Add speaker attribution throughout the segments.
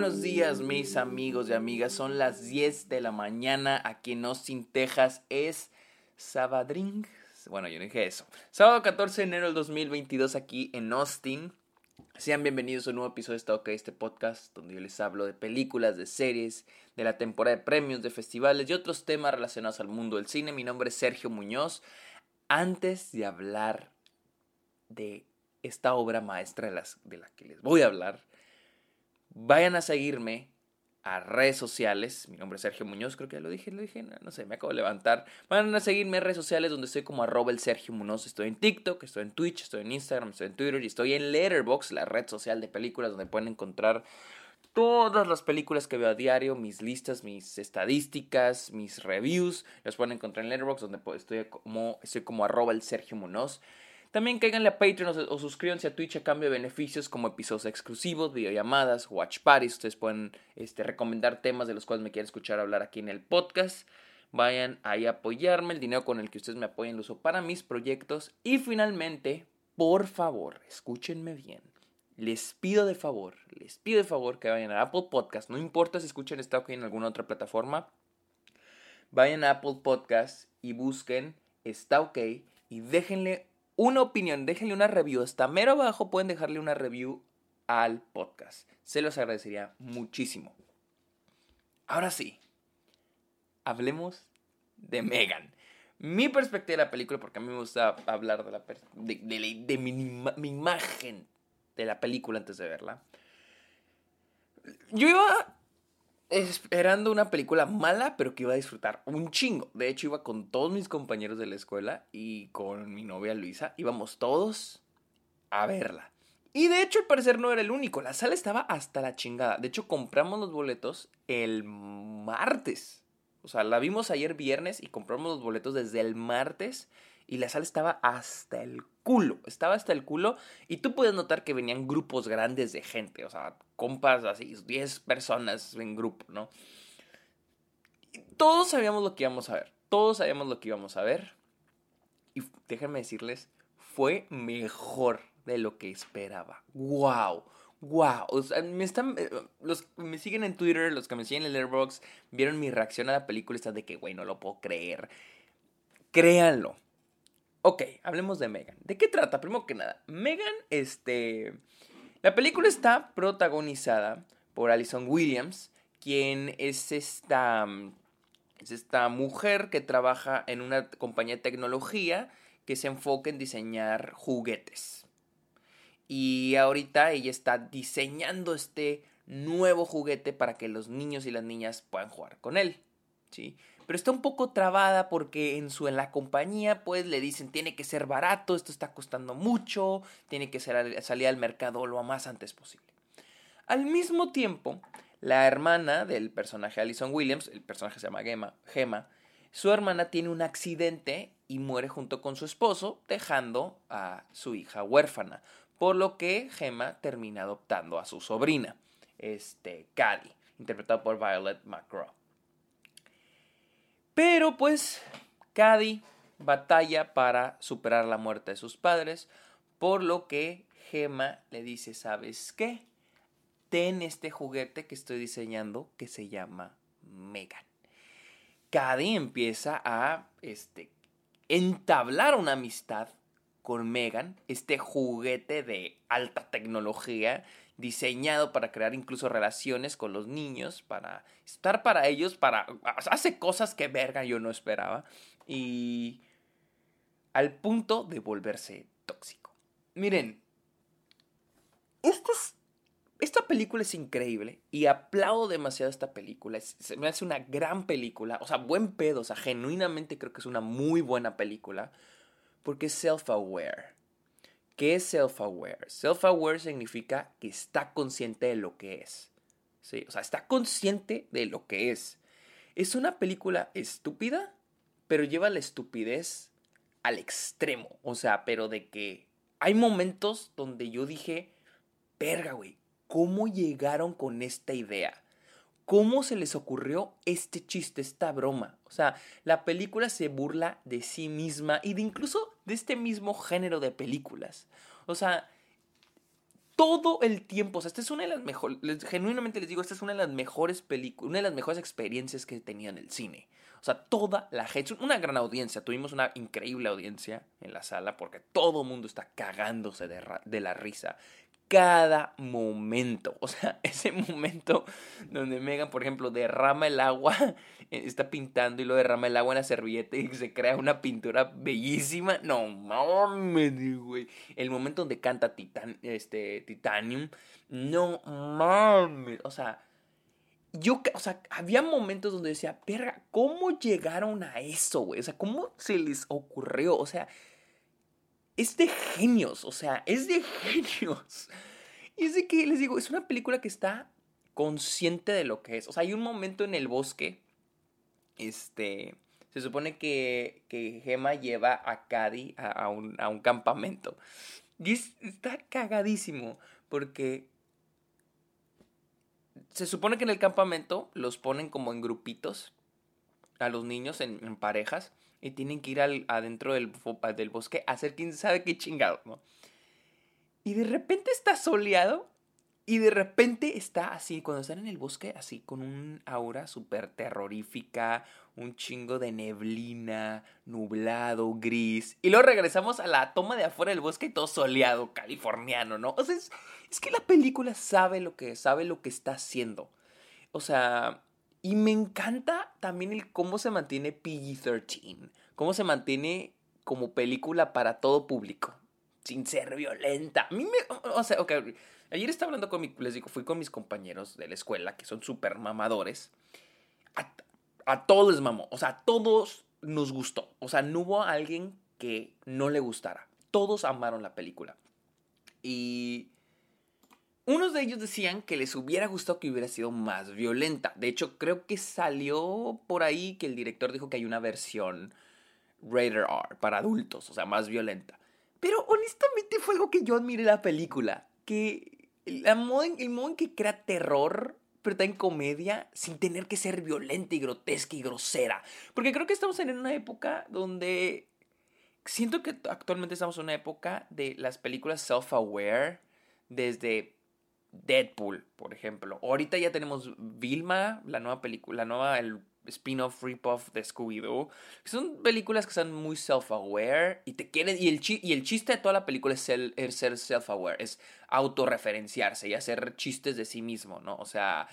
Speaker 1: buenos días mis amigos y amigas. Son las 10 de la mañana aquí en Austin, Texas. Es Sabadring. Bueno, yo no dije eso. Sábado 14 de enero del 2022 aquí en Austin. Sean bienvenidos a un nuevo episodio de Está OK, este podcast donde yo les hablo de películas, de series, de la temporada de premios, de festivales y otros temas relacionados al mundo del cine. Mi nombre es Sergio Muñoz. Antes de hablar de esta obra maestra de, las, de la que les voy a hablar, Vayan a seguirme a redes sociales. Mi nombre es Sergio Muñoz, creo que ya lo dije, lo dije, no, sé, me acabo de levantar. Vayan a seguirme a redes sociales donde estoy como el Sergio Muñoz. Estoy en TikTok, estoy en Twitch, estoy en Instagram, estoy en Twitter y estoy en Letterboxd, la red social de películas donde pueden encontrar todas las películas que veo a diario, mis listas, mis estadísticas, mis reviews. Los pueden encontrar en Letterboxd donde estoy como, estoy como el Sergio Muñoz. También cáiganle a Patreon o, suscríbanse a Twitch a cambio de beneficios como episodios exclusivos, videollamadas, watch parties. Ustedes pueden este, recomendar temas de los cuales me quieren escuchar hablar aquí en el podcast. Vayan ahí a apoyarme. El dinero con el que ustedes me apoyen lo uso para mis proyectos. Y finalmente, por favor, escúchenme bien. Les pido de favor, les pido de favor que vayan a Apple Podcast. No importa si escuchan esta OK en alguna otra plataforma. Vayan a Apple Podcast y busquen Está OK y déjenle una opinión, déjenle una review. Hasta mero abajo pueden dejarle una review al podcast. Se los agradecería muchísimo. Ahora sí, hablemos de Megan. Mi perspectiva de la película, porque a mí me gusta hablar de, la, de, mi imagen de la película antes de verla. Yo iba esperando una película mala, pero que iba a disfrutar un chingo. De hecho, iba con todos mis compañeros de la escuela y con mi novia Luisa. Íbamos todos a verla. Y de hecho, al parecer no era el único. La sala estaba hasta la chingada. De hecho, compramos los boletos el martes. O sea, la vimos ayer viernes y compramos los boletos desde el martes y la sala estaba hasta el estaba hasta el culo y tú puedes notar que venían grupos grandes de gente, o sea, compas así, 10 personas en grupo, ¿no? todos sabíamos lo que íbamos a ver, todos sabíamos lo que íbamos a ver y déjenme decirles, fue mejor de lo que esperaba. ¡Wow! wow, o sea, me están, eh, los me siguen en Twitter, los que me siguen en Letterboxd, vieron mi reacción a la película, está de que, güey, no lo puedo creer. Créanlo, Ok, hablemos de Megan. ¿De qué trata? Primero que nada, Megan, este... La película está protagonizada por Alison Williams, quien es esta... Es esta mujer que trabaja en una compañía de tecnología que se enfoca en diseñar juguetes. Y ahorita ella está diseñando este nuevo juguete para que los niños y las niñas puedan jugar con él. ¿sí? Pero está un poco trabada porque en su en la compañía pues le dicen tiene que ser barato, esto está costando mucho, tiene que ser, salir al mercado lo más antes posible. Al mismo tiempo, la hermana del personaje Alison Williams, el personaje se llama Gemma, Gemma, su hermana tiene un accidente y muere junto con su esposo, dejando a su hija huérfana, por lo que Gemma termina adoptando a su sobrina, este, Cady, interpretada por Violet McGraw. Pero pues Cady batalla para superar la muerte de sus padres, por lo que Gemma le dice, ¿sabes qué? Ten este juguete que estoy diseñando que se llama Megan. Cady empieza a este, entablar una amistad con Megan, este juguete de alta tecnología diseñado para crear incluso relaciones con los niños, para estar para ellos, para... hace cosas que verga yo no esperaba y al punto de volverse tóxico. Miren, esta película es increíble y aplaudo demasiado esta película. se me hace una gran película, o sea, buen pedo, o sea, genuinamente creo que es una muy buena película porque es self-aware ¿Qué es self-aware? Self-aware significa que está consciente de lo que es. ¿sí? O sea, está consciente de lo que es. Es una película estúpida, pero lleva la estupidez al extremo. O sea, pero de que hay momentos donde yo dije, verga, güey, ¿cómo llegaron con esta idea? ¿Cómo se les ocurrió este chiste, esta broma? O sea, la película se burla de sí misma y de incluso de este mismo género de películas. O sea, todo el tiempo. O sea, esta es una de las mejores, genuinamente les digo, esta es una de las mejores películas, una de las mejores experiencias que he tenido en el cine. O sea, toda la gente, una gran audiencia, tuvimos una increíble audiencia en la sala porque todo el mundo está cagándose de, de la risa cada momento. O sea, ese momento donde Megan, por ejemplo, derrama el agua, está pintando y lo derrama el agua en la servilleta y se crea una pintura bellísima. No mames, güey. El momento donde canta Titan, este, Titanium. No mames. O sea, yo, o sea, había momentos donde decía, perra, ¿cómo llegaron a eso, güey? O sea, ¿cómo se les ocurrió? O sea, es de genios, o sea, es de genios. Y es de que, les digo, es una película que está consciente de lo que es. O sea, hay un momento en el bosque, este, se supone que, que Gemma lleva a Cady a, un, a un campamento. Y está cagadísimo, porque se supone que en el campamento los ponen como en grupitos a los niños en, en parejas y tienen que ir al, adentro del, bosque a hacer quién sabe qué chingado, ¿no? Y de repente está soleado y de repente está así, cuando están en el bosque, así, con un aura súper terrorífica, un chingo de neblina, nublado, gris. Y luego regresamos a la toma de afuera del bosque todo soleado, californiano, ¿no? O sea, es, es que la película sabe lo que sabe lo que está haciendo. O sea, y me encanta también el cómo se mantiene PG-13, cómo se mantiene como película para todo público, sin ser violenta. A mí me, o sea, ok, ayer estaba hablando con mi, les digo, fui con mis compañeros de la escuela, que son súper mamadores. A, a todos les mamó, o sea, a todos nos gustó. O sea, no hubo alguien que no le gustara. Todos amaron la película. Y unos de ellos decían que les hubiera gustado que hubiera sido más violenta. De hecho, creo que salió por ahí que el director dijo que hay una versión rated R para adultos, o sea, más violenta. Pero honestamente fue algo que yo admiré la película. Que el modo en, el modo en que crea terror, pero está en comedia, sin tener que ser violenta y grotesca y grosera. Porque creo que estamos en una época donde... Siento que actualmente estamos en una época de las películas self-aware, desde Deadpool, por ejemplo. Ahorita ya tenemos Vilma, la nueva película, la nueva el spin-off rip-off de Scooby-Doo. Son películas que son muy self-aware y te quieren y el, el chiste de toda la película es ser, ser self-aware, es autorreferenciarse y hacer chistes de sí mismo, ¿no? O sea,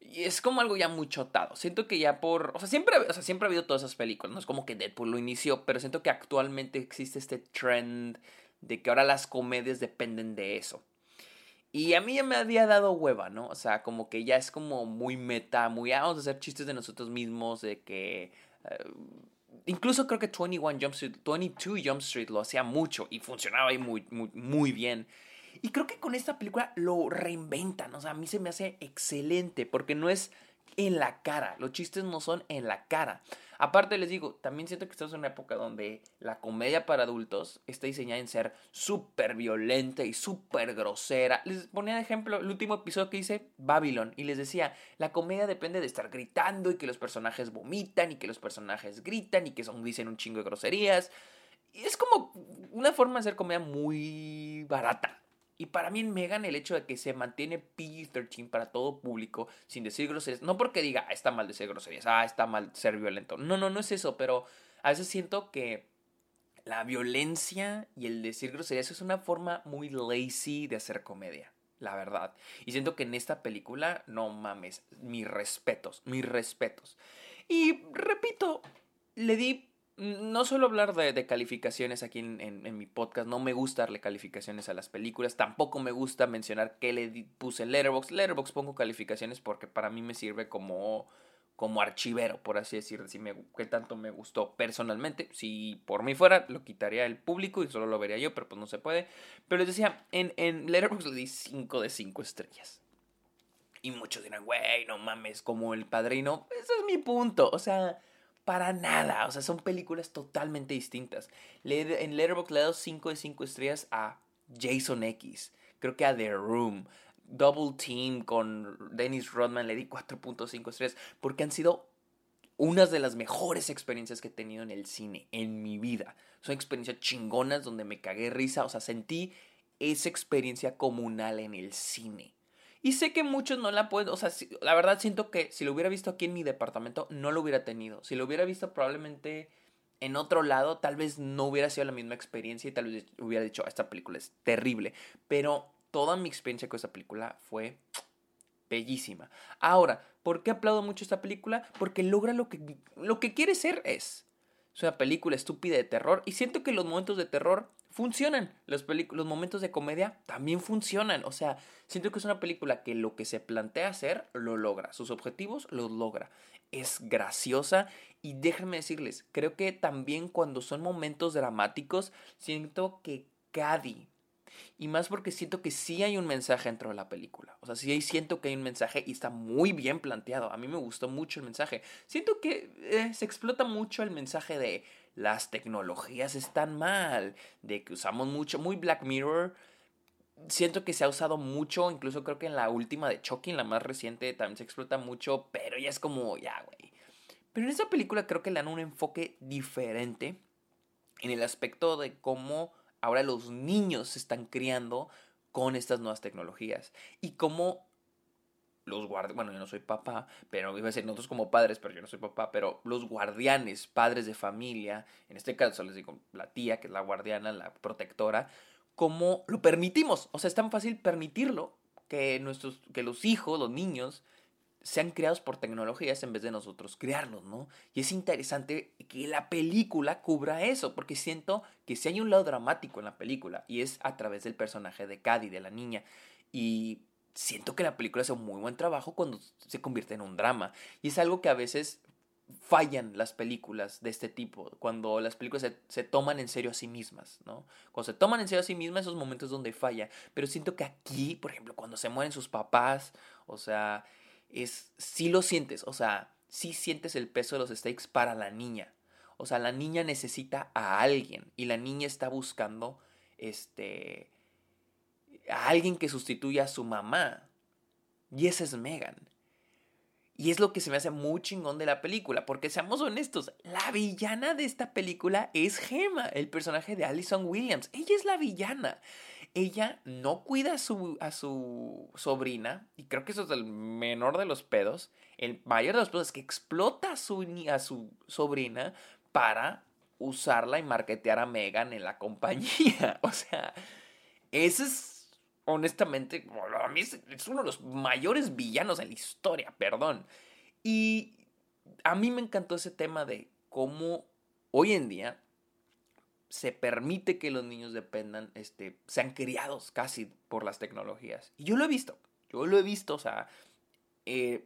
Speaker 1: es como algo ya muy chotado. Siento que ya por. O sea, siempre, o sea, siempre ha habido todas esas películas. No es como que Deadpool lo inició, pero siento que actualmente existe este trend de que ahora las comedias dependen de eso. Y a mí ya me había dado hueva, ¿no? O sea, como que ya es como muy meta, muy, ah, vamos a hacer chistes de nosotros mismos, de que... Eh, incluso creo que 21 Jump Street, 22 Jump Street lo hacía mucho y funcionaba ahí muy, muy, muy bien. Y creo que con esta película lo reinventan, o sea, a mí se me hace excelente porque no es en la cara, los chistes no son en la cara. Aparte les digo, también siento que estamos en una época donde la comedia para adultos está diseñada en ser súper violenta y súper grosera. Les ponía de ejemplo el último episodio que hice, Babylon, y les decía, la comedia depende de estar gritando y que los personajes vomitan y que los personajes gritan y que son, dicen un chingo de groserías. Es como una forma de hacer comedia muy barata. Y para mí en Megan el hecho de que se mantiene PG-13 para todo público, sin decir groserías, no porque diga, ah, está mal decir groserías, ah, está mal ser violento. No, no, no es eso, pero a veces siento que la violencia y el decir groserías es una forma muy lazy de hacer comedia, la verdad. Y siento que en esta película, no mames, mis respetos, mis respetos. Y repito, le di no suelo hablar de, calificaciones aquí en, mi podcast. No me gusta darle calificaciones a las películas. Tampoco me gusta mencionar qué le puse en Letterboxd. Letterboxd pongo calificaciones porque para mí me sirve como, como archivero, por así decirlo. Si me, qué tanto me gustó personalmente. Si por mí fuera, lo quitaría el público y solo lo vería yo, pero pues no se puede. Pero les decía, en, en Letterboxd le di 5 de 5 estrellas. Y muchos dirán, güey, no mames, como el padrino. Ese es mi punto. O sea para nada. O sea, son películas totalmente distintas. en Letterboxd le he dado 5 de 5 estrellas a Jason X. Creo que a The Room. Double Team con Dennis Rodman le di 4.5 estrellas. Porque han sido unas de las mejores experiencias que he tenido en el cine en mi vida. Son experiencias chingonas donde me cagué risa. O sea, sentí esa experiencia comunal en el cine. Y sé que muchos no la pueden, o sea, la verdad siento que si lo hubiera visto aquí en mi departamento, no lo hubiera tenido. Si lo hubiera visto probablemente en otro lado, tal vez no hubiera sido la misma experiencia y tal vez hubiera dicho, esta película es terrible. Pero toda mi experiencia con esta película fue bellísima. Ahora, ¿por qué aplaudo mucho esta película? Porque logra lo que, lo que quiere ser es. Es una película estúpida de terror y siento que los momentos de terror funcionan. Los, los momentos de comedia también funcionan. O sea, siento que es una película que lo que se plantea hacer lo logra. Sus objetivos los logra. Es graciosa y déjenme decirles, creo que también cuando son momentos dramáticos, siento que Cady y más porque siento que sí hay un mensaje dentro de la película. O sea, sí siento que hay un mensaje y está muy bien planteado. A mí me gustó mucho el mensaje. Siento que eh, se explota mucho el mensaje de las tecnologías están mal, de que usamos mucho, muy Black Mirror. Siento que se ha usado mucho, incluso creo que en la última de Chucky, en la más reciente, también se explota mucho, pero ya es como, ya, güey. Pero en esta película creo que le dan un enfoque diferente en el aspecto de cómo ahora los niños se están criando con estas nuevas tecnologías. Y cómo los guardianes, bueno, yo no soy papá, pero iba a decir nosotros como padres, pero yo no soy papá, pero los guardianes, padres de familia, en este caso les digo la tía, que es la guardiana, la protectora, cómo lo permitimos. O sea, es tan fácil permitirlo que, nuestros, que los hijos, los niños, sean creados por tecnologías en vez de nosotros crearlos, ¿no? Y es interesante que la película cubra eso, porque siento que si hay un lado dramático en la película, y es a través del personaje de Cady, de la niña, y siento que la película hace un muy buen trabajo cuando se convierte en un drama, y es algo que a veces fallan las películas de este tipo, cuando las películas se, toman en serio a sí mismas, ¿no? Cuando se toman en serio a sí mismas, esos momentos donde falla, pero siento que aquí, por ejemplo, cuando se mueren sus papás, o sea, es, si lo sientes, o sea, si sientes el peso de los stakes para la niña. O sea, la niña necesita a alguien y la niña está buscando este a alguien que sustituya a su mamá. Y esa es Megan. Y es lo que se me hace muy chingón de la película, porque seamos honestos, la villana de esta película es Gemma, el personaje de Allison Williams. Ella es la villana ella no cuida a su, a su sobrina, y creo que eso es el menor de los pedos, el mayor de los pedos es que explota a su, a su sobrina para usarla y marketear a Megan en la compañía. O sea, ese es, honestamente, a mí es, uno de los mayores villanos en la historia, perdón. Y a mí me encantó ese tema de cómo hoy en día se permite que los niños dependan, este, sean criados casi por las tecnologías. Y yo lo he visto, yo lo he visto, o sea, eh,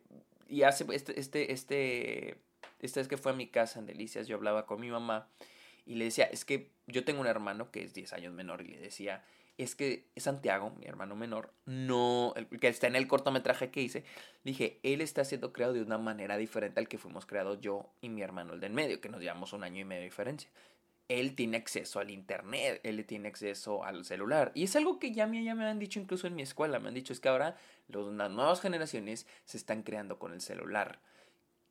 Speaker 1: y hace, este, este, este, esta vez que fue a mi casa en Delicias, yo hablaba con mi mamá y le decía, es que yo tengo un hermano que es 10 años menor y le decía, es que Santiago, mi hermano menor, no, el que está en el cortometraje que hice, dije, él está siendo creado de una manera diferente al que fuimos creados yo y mi hermano el del medio, que nos llevamos un año y medio de diferencia él tiene acceso al internet, él tiene acceso al celular. Y es algo que ya me, ya me han dicho incluso en mi escuela, me han dicho es que ahora los, las nuevas generaciones se están creando con el celular.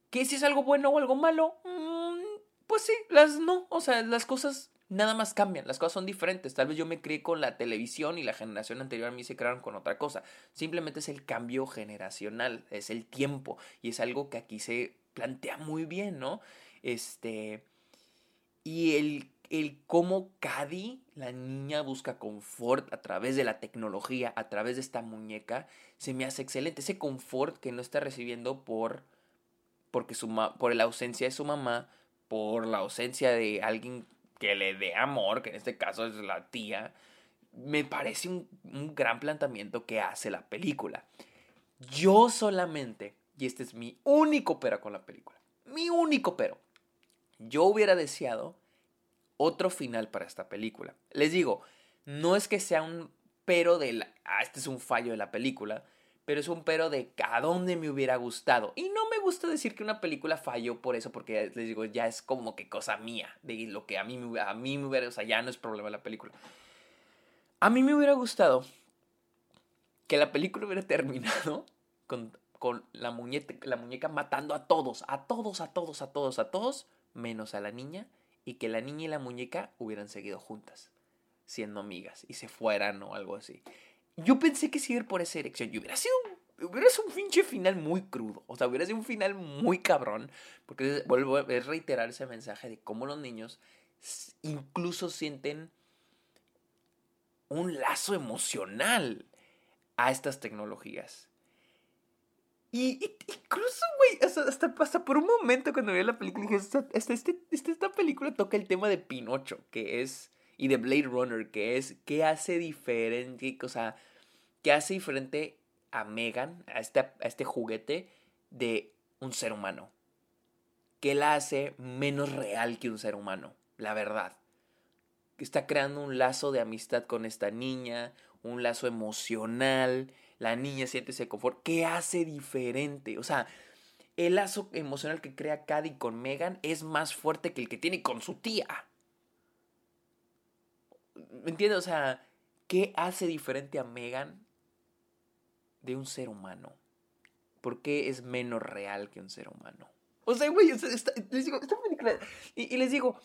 Speaker 1: ¿Que si es algo bueno o algo malo? Mm, pues sí, las no, o sea, las cosas nada más cambian, las cosas son diferentes. Tal vez yo me crié con la televisión y la generación anterior a mí se crearon con otra cosa. Simplemente es el cambio generacional, es el tiempo y es algo que aquí se plantea muy bien, ¿no? Este y el, el cómo Cady, la niña, busca confort a través de la tecnología, a través de esta muñeca, se me hace excelente. Ese confort que no está recibiendo por, porque su por la ausencia de su mamá, por la ausencia de alguien que le dé amor, que en este caso es la tía, me parece un, un gran planteamiento que hace la película. Yo solamente, y este es mi único pero con la película, mi único pero, yo hubiera deseado otro final para esta película. Les digo, no es que sea un pero de la, ah, este es un fallo de la película, pero es un pero de a dónde me hubiera gustado. Y no me gusta decir que una película falló por eso, porque les digo, ya es como que cosa mía, de lo que a mí, a mí me hubiera, o sea, ya no es problema la película. A mí me hubiera gustado que la película hubiera terminado con, con la, muñeca, la muñeca matando a todos, a todos, a todos, a todos, a todos, menos a la niña, y que la niña y la muñeca hubieran seguido juntas. siendo amigas y se fueran o algo así. Yo pensé que sí ir por esa dirección y hubiera sido hubiera sido un finche final muy crudo. O sea, hubiera sido un final muy cabrón. Porque vuelvo a reiterar ese mensaje de cómo los niños incluso sienten un lazo emocional a estas tecnologías. Y, incluso, güey, hasta, hasta, por un momento cuando vi la película dije, esta, este, esta película toca el tema de Pinocho, que es, y de Blade Runner, que es, ¿qué hace diferente? O sea, ¿qué hace diferente a Megan, a este, a este juguete, de un ser humano? ¿Qué la hace menos real que un ser humano? La verdad. Está creando un lazo de amistad con esta niña, un lazo emocional, la niña siente ese confort. ¿Qué hace diferente? O sea, el lazo emocional que crea Cady con Megan es más fuerte que el que tiene con su tía. ¿Me entiendes? O sea, ¿qué hace diferente a Megan de un ser humano? ¿Por qué es menos real que un ser humano? O sea, güey, les digo, esta película. Y, les digo,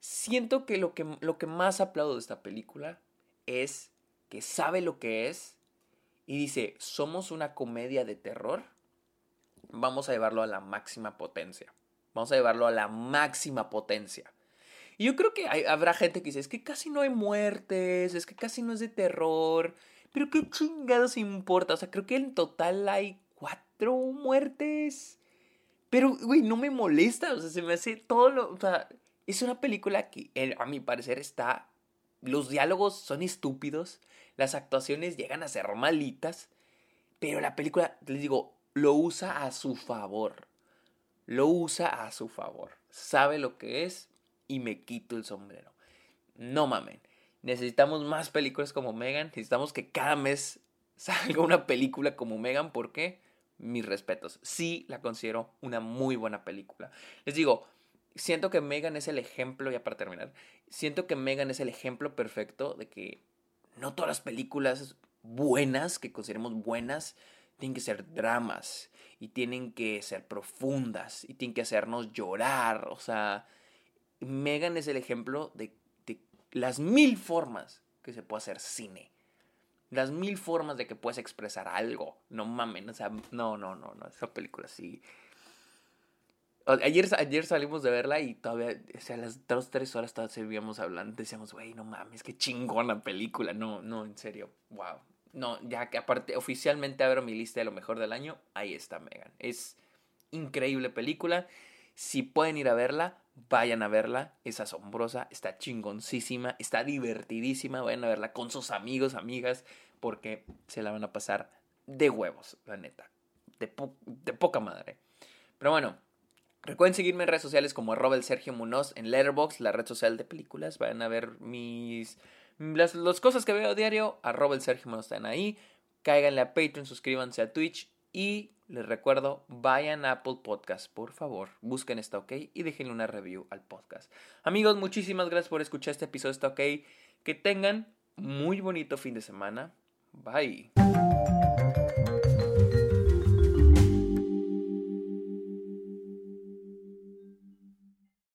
Speaker 1: siento que lo, que lo que más aplaudo de esta película es que sabe lo que es y dice, somos una comedia de terror, vamos a llevarlo a la máxima potencia. Vamos a llevarlo a la máxima potencia. Y yo creo que habrá gente que dice, es que casi no hay muertes, es que casi no es de terror, pero qué chingados importa. O sea, creo que en total hay cuatro muertes. Pero, güey, no me molesta, o sea, se me hace todo lo... O sea, es una película que, a mi parecer, está... Los diálogos son estúpidos, las actuaciones llegan a ser malitas, pero la película, les digo, lo usa a su favor. Lo usa a su favor. Sabe lo que es y me quito el sombrero. No mamen. Necesitamos más películas como Megan. Necesitamos que cada mes salga una película como Megan. ¿Por qué? Mis respetos. Sí la considero una muy buena película. Les digo, siento que Megan es el ejemplo, ya para terminar, siento que Megan es el ejemplo perfecto de que no todas las películas buenas, que consideremos buenas, tienen que ser dramas y tienen que ser profundas y tienen que hacernos llorar. O sea, Megan es el ejemplo de, las mil formas que se puede hacer cine. Las mil formas de que puedes expresar algo. No mames, o sea, no, no, no, no. Esa película sí Ayer, ayer salimos de verla y todavía, o sea, las dos, tres horas todavía seguíamos hablando. Decíamos, güey, no mames, qué chingona película. No, no, en serio, wow. No, ya que aparte, oficialmente abro mi lista de lo mejor del año, ahí está Megan. Es increíble película. Si pueden ir a verla, vayan a verla. Es asombrosa, está chingoncísima, está divertidísima. Vayan a verla con sus amigos, amigas, porque se la van a pasar de huevos, la neta. De, poca madre. Pero bueno, Recuerden seguirme en redes sociales como arroba el Sergio Munoz en Letterboxd, la red social de películas. Vayan a ver mis las, cosas que veo a diario. Arroba el Sergio Munoz están ahí. Cáiganle a Patreon, suscríbanse a Twitch. Y les recuerdo, vayan a Apple Podcast, por favor. Busquen esta OK y déjenle una review al podcast. Amigos, muchísimas gracias por escuchar este episodio Está OK. Que tengan muy bonito fin de semana. Bye.